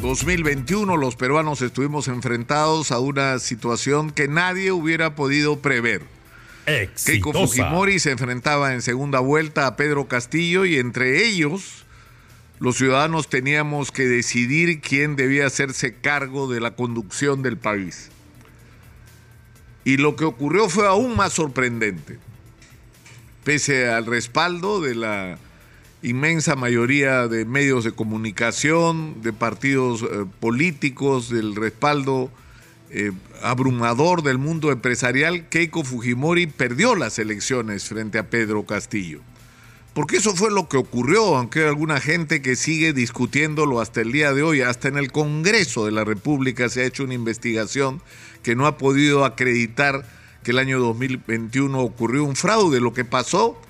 2021 los peruanos estuvimos enfrentados a una situación que nadie hubiera podido prever. Keiko Fujimori se enfrentaba en segunda vuelta a Pedro Castillo y entre ellos los ciudadanos teníamos que decidir quién debía hacerse cargo de la conducción del país. Y lo que ocurrió fue aún más sorprendente. Pese al respaldo de la inmensa mayoría de medios de comunicación, de partidos eh, políticos, del respaldo eh, abrumador del mundo empresarial, Keiko Fujimori perdió las elecciones frente a Pedro Castillo. Porque eso fue lo que ocurrió, aunque hay alguna gente que sigue discutiéndolo hasta el día de hoy, hasta en el Congreso de la República se ha hecho una investigación que no ha podido acreditar que el año 2021 ocurrió un fraude. Lo que pasó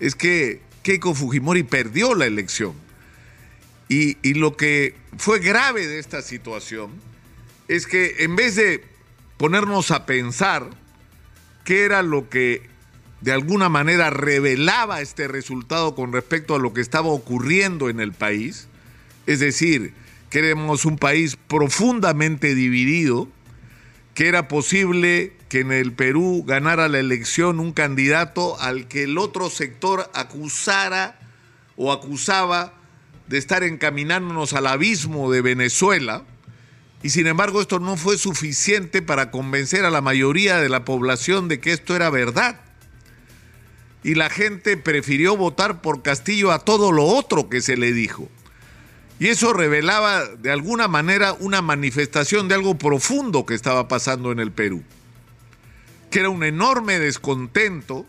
es que Keiko Fujimori perdió la elección. Y, y, lo que fue grave de esta situación es que en vez de ponernos a pensar qué era lo que de alguna manera revelaba este resultado con respecto a lo que estaba ocurriendo en el país, es decir, queremos un país profundamente dividido, que era posible que en el Perú ganara la elección un candidato al que el otro sector acusara o acusaba de estar encaminándonos al abismo de Venezuela, y sin embargo esto no fue suficiente para convencer a la mayoría de la población de que esto era verdad. Y la gente prefirió votar por Castillo a todo lo otro que se le dijo. Y eso revelaba de alguna manera una manifestación de algo profundo que estaba pasando en el Perú, que era un enorme descontento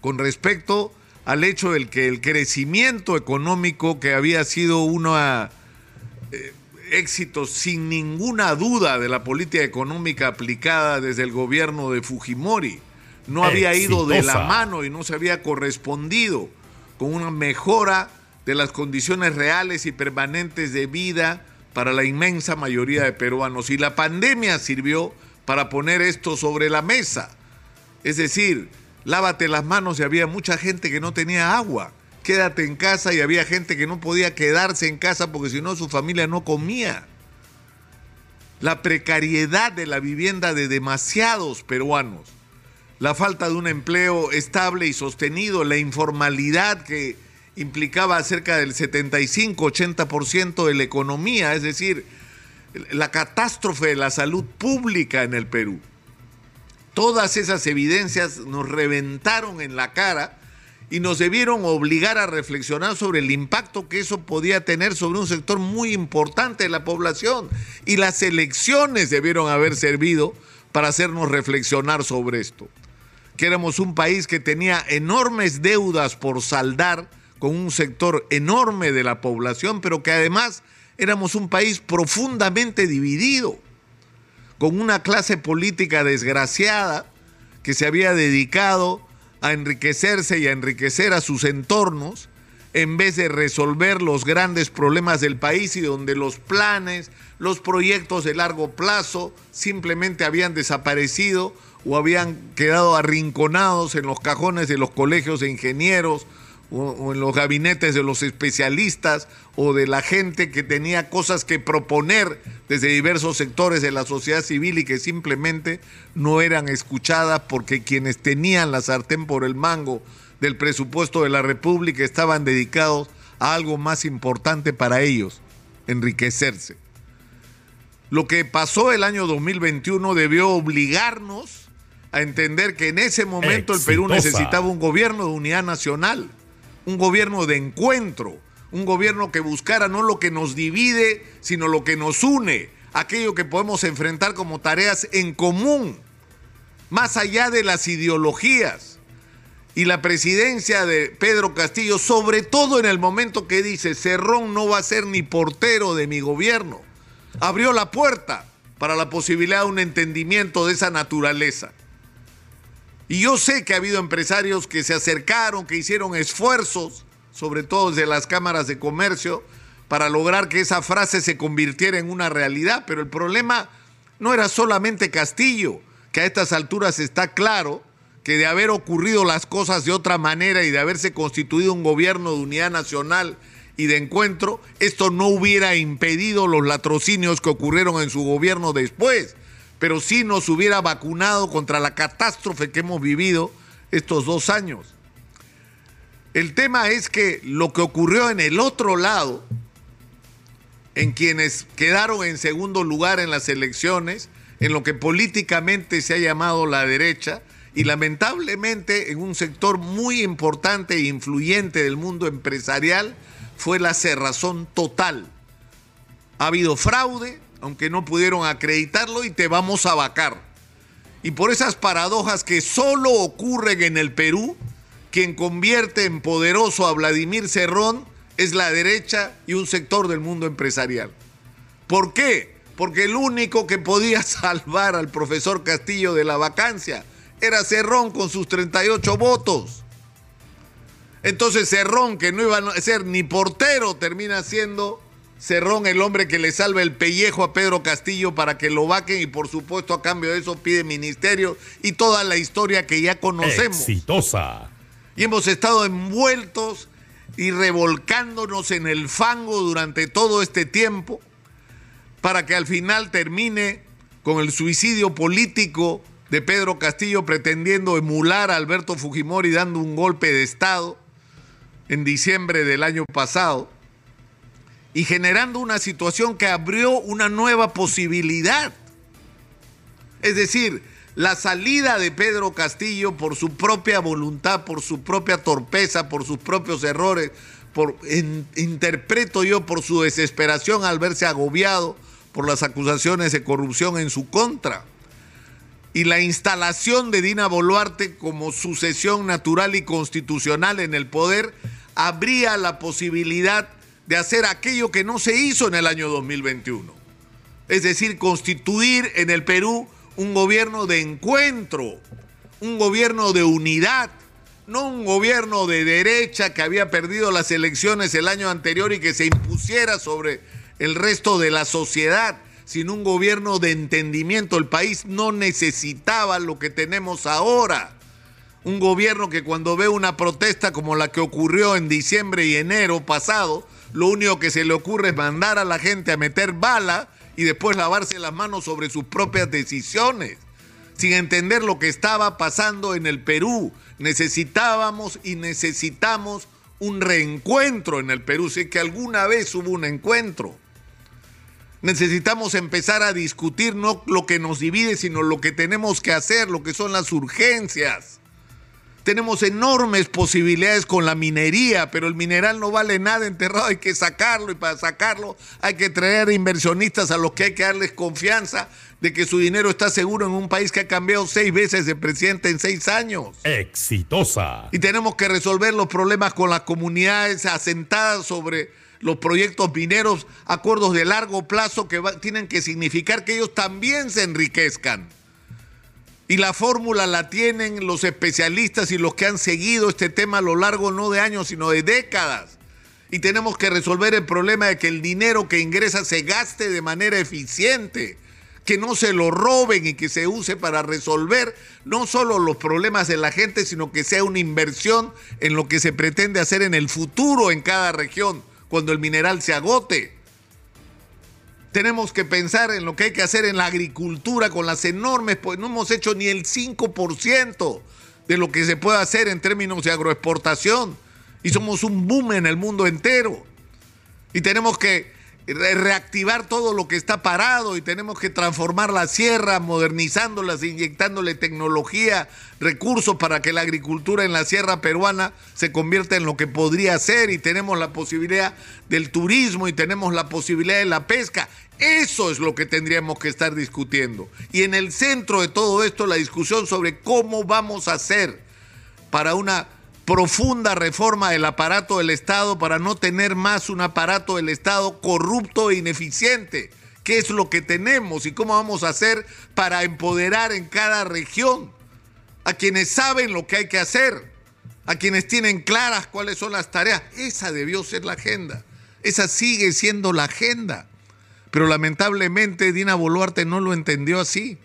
con respecto al hecho del que el crecimiento económico que había sido un eh, éxito sin ninguna duda de la política económica aplicada desde el gobierno de Fujimori no había ido de la mano y no se había correspondido con una mejora de las condiciones reales y permanentes de vida para la inmensa mayoría de peruanos. Y la pandemia sirvió para poner esto sobre la mesa. Es decir, lávate las manos y había mucha gente que no tenía agua. Quédate en casa y había gente que no podía quedarse en casa porque si no su familia no comía. La precariedad de la vivienda de demasiados peruanos. La falta de un empleo estable y sostenido, la informalidad que implicaba cerca del 75-80% de la economía, es decir, la catástrofe de la salud pública en el Perú. Todas esas evidencias nos reventaron en la cara y nos debieron obligar a reflexionar sobre el impacto que eso podía tener sobre un sector muy importante de la población. Y las elecciones debieron haber servido para hacernos reflexionar sobre esto. Que éramos un país que tenía enormes deudas por saldar, con un sector enorme de la población, pero que además éramos un país profundamente dividido, con una clase política desgraciada que se había dedicado a enriquecerse y a enriquecer a sus entornos en vez de resolver los grandes problemas del país y donde los planes, los proyectos de largo plazo simplemente habían desaparecido o habían quedado arrinconados en los cajones de los colegios de ingenieros o, en los gabinetes de los especialistas o de la gente que tenía cosas que proponer desde diversos sectores de la sociedad civil y que simplemente no eran escuchadas porque quienes tenían la sartén por el mango del presupuesto de la República estaban dedicados a algo más importante para ellos, enriquecerse. Lo que pasó el año 2021 debió obligarnos a entender que en ese momento el Perú necesitaba un gobierno de unidad nacional un gobierno de encuentro, un gobierno que buscara no lo que nos divide, sino lo que nos une, aquello que podemos enfrentar como tareas en común, más allá de las ideologías. Y la presidencia de Pedro Castillo, sobre todo en el momento que dice, Cerrón no va a ser ni portero de mi gobierno, abrió la puerta para la posibilidad de un entendimiento de esa naturaleza. Y yo sé que ha habido empresarios que se acercaron, que hicieron esfuerzos, sobre todo desde las cámaras de comercio, para lograr que esa frase se convirtiera en una realidad. Pero el problema no era solamente Castillo, que a estas alturas está claro que de haber ocurrido las cosas de otra manera y de haberse constituido un gobierno de unidad nacional y de encuentro, esto no hubiera impedido los latrocinios que ocurrieron en su gobierno después, pero sí nos hubiera vacunado contra la catástrofe que hemos vivido estos dos años. El tema es que lo que ocurrió en el otro lado, en quienes quedaron en segundo lugar en las elecciones, en lo que políticamente se ha llamado la derecha, y lamentablemente en un sector muy importante e influyente del mundo empresarial, fue la cerrazón total. Ha habido fraude, aunque no pudieron acreditarlo, y te vamos a vacar. Y por esas paradojas que solo ocurren en el Perú, quien convierte en poderoso a Vladimir Cerrón es la derecha y un sector del mundo empresarial. ¿Por qué? Porque el único que podía salvar al profesor Castillo de la vacancia era Cerrón con sus 38 votos. Entonces Cerrón, que no iba a ser ni portero, termina siendo Cerrón el hombre que le salva el pellejo a Pedro Castillo para que lo vaquen y por supuesto a cambio de eso pide ministerio y toda la historia que ya conocemos. Exitosa. Y hemos estado envueltos y revolcándonos en el fango durante todo este tiempo para que al final termine con el suicidio político de Pedro Castillo pretendiendo emular a Alberto Fujimori dando un golpe de Estado en diciembre del año pasado y generando una situación que abrió una nueva posibilidad. Es decir, la salida de Pedro Castillo por su propia voluntad, por su propia torpeza, por sus propios errores, interpreto yo por su desesperación al verse agobiado por las acusaciones de corrupción en su contra y la instalación de Dina Boluarte como sucesión natural y constitucional en el poder habría la posibilidad de hacer aquello que no se hizo en el año 2021. Es decir, constituir en el Perú un gobierno de encuentro, un gobierno de unidad, no un gobierno de derecha que había perdido las elecciones el año anterior y que se impusiera sobre el resto de la sociedad sin un gobierno de entendimiento. El país no necesitaba lo que tenemos ahora. Un gobierno que cuando ve una protesta como la que ocurrió en diciembre y enero pasado, lo único que se le ocurre es mandar a la gente a meter bala y después lavarse las manos sobre sus propias decisiones, sin entender lo que estaba pasando en el Perú. Necesitábamos y necesitamos un reencuentro en el Perú, sé que alguna vez hubo un encuentro necesitamos empezar a discutir no lo que nos divide, sino lo que tenemos que hacer, lo que son las urgencias. Tenemos enormes posibilidades con la minería, pero el mineral no vale nada enterrado, hay que sacarlo y para sacarlo hay que traer inversionistas a los que hay que darles confianza de que su dinero está seguro en un país que ha cambiado seis veces de presidente en seis años. Exitosa. Y tenemos que resolver los problemas con las comunidades asentadas sobre los proyectos mineros, acuerdos de largo plazo que tienen que significar que ellos también se enriquezcan. Y la fórmula la tienen los especialistas y los que han seguido este tema a lo largo no de años, sino de décadas. Y tenemos que resolver el problema de que el dinero que ingresa se gaste de manera eficiente, que no se lo roben y que se use para resolver no solo los problemas de la gente, sino que sea una inversión en lo que se pretende hacer en el futuro en cada región cuando el mineral se agote. Tenemos que pensar en lo que hay que hacer en la agricultura con las enormes, pues no hemos hecho ni el 5% de lo que se puede hacer en términos de agroexportación. Y somos un boom en el mundo entero. Y tenemos que reactivar todo lo que está parado y tenemos que transformar la sierra, modernizándolas, inyectándole tecnología, recursos para que la agricultura en la sierra peruana se convierta en lo que podría ser y tenemos la posibilidad del turismo y tenemos la posibilidad de la pesca. Eso es lo que tendríamos que estar discutiendo. Y en el centro de todo esto la discusión sobre cómo vamos a hacer para una profunda reforma del aparato del Estado para no tener más un aparato del Estado corrupto e ineficiente. ¿Qué es lo que tenemos y cómo vamos a hacer para empoderar en cada región a quienes saben lo que hay que hacer, a quienes tienen claras cuáles son las tareas? Esa debió ser la agenda. Esa sigue siendo la agenda. Pero lamentablemente Dina Boluarte no lo entendió así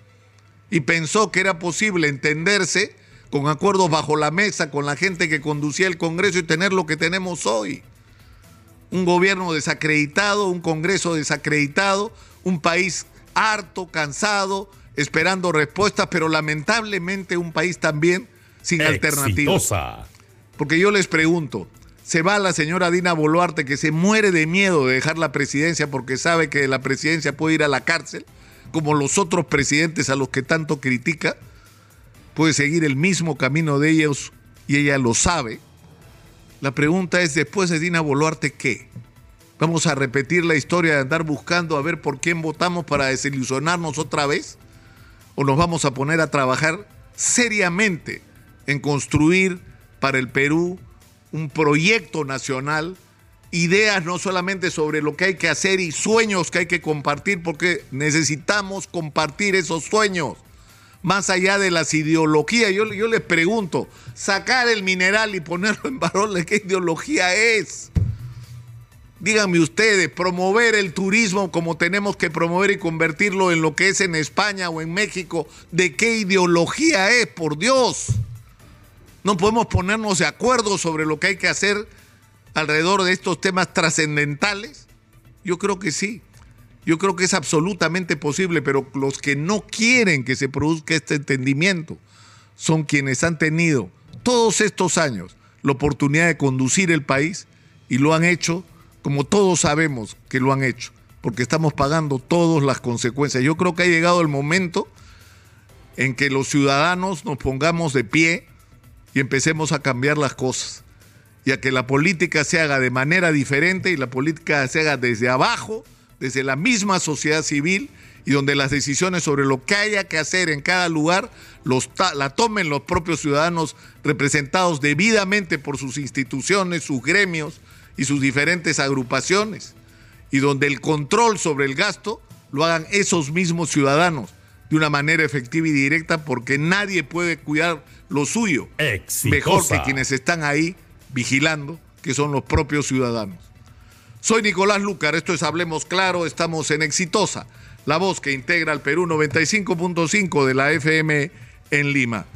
y pensó que era posible entenderse con acuerdos bajo la mesa con la gente que conducía el Congreso y tener lo que tenemos hoy. Un gobierno desacreditado, un Congreso desacreditado, un país harto, cansado, esperando respuestas, pero lamentablemente un país también sin alternativas. Porque yo les pregunto, se va la señora Dina Boluarte que se muere de miedo de dejar la presidencia porque sabe que la presidencia puede ir a la cárcel, como los otros presidentes a los que tanto critica, puede seguir el mismo camino de ellos y ella lo sabe. La pregunta es, después de Dina Boluarte, ¿qué? ¿Vamos a repetir la historia de andar buscando a ver por quién votamos para desilusionarnos otra vez? ¿O nos vamos a poner a trabajar seriamente en construir para el Perú un proyecto nacional, ideas no solamente sobre lo que hay que hacer y sueños que hay que compartir, porque necesitamos compartir esos sueños, más allá de las ideologías. Yo, les pregunto, sacar el mineral y ponerlo en valor, ¿qué ideología es? Díganme ustedes, promover el turismo como tenemos que promover y convertirlo en lo que es en España o en México, ¿de qué ideología es, por Dios? no podemos ponernos de acuerdo sobre lo que hay que hacer alrededor de estos temas trascendentales? Yo creo que sí. Yo creo que es absolutamente posible, pero los que no quieren que se produzca este entendimiento son quienes han tenido todos estos años la oportunidad de conducir el país y lo han hecho como todos sabemos que lo han hecho, porque estamos pagando todas las consecuencias. Yo creo que ha llegado el momento en que los ciudadanos nos pongamos de pie y empecemos a cambiar las cosas y a que la política se haga de manera diferente y la política se haga desde abajo, desde la misma sociedad civil y donde las decisiones sobre lo que haya que hacer en cada lugar los la tomen los propios ciudadanos representados debidamente por sus instituciones, sus gremios y sus diferentes agrupaciones y donde el control sobre el gasto lo hagan esos mismos ciudadanos de una manera efectiva y directa porque nadie puede cuidar lo suyo mejor que quienes están ahí vigilando, que son los propios ciudadanos. Soy Nicolás Lucar, esto es Hablemos Claro, estamos en Exitosa, la voz que integra al Perú 95.5 de la FM en Lima.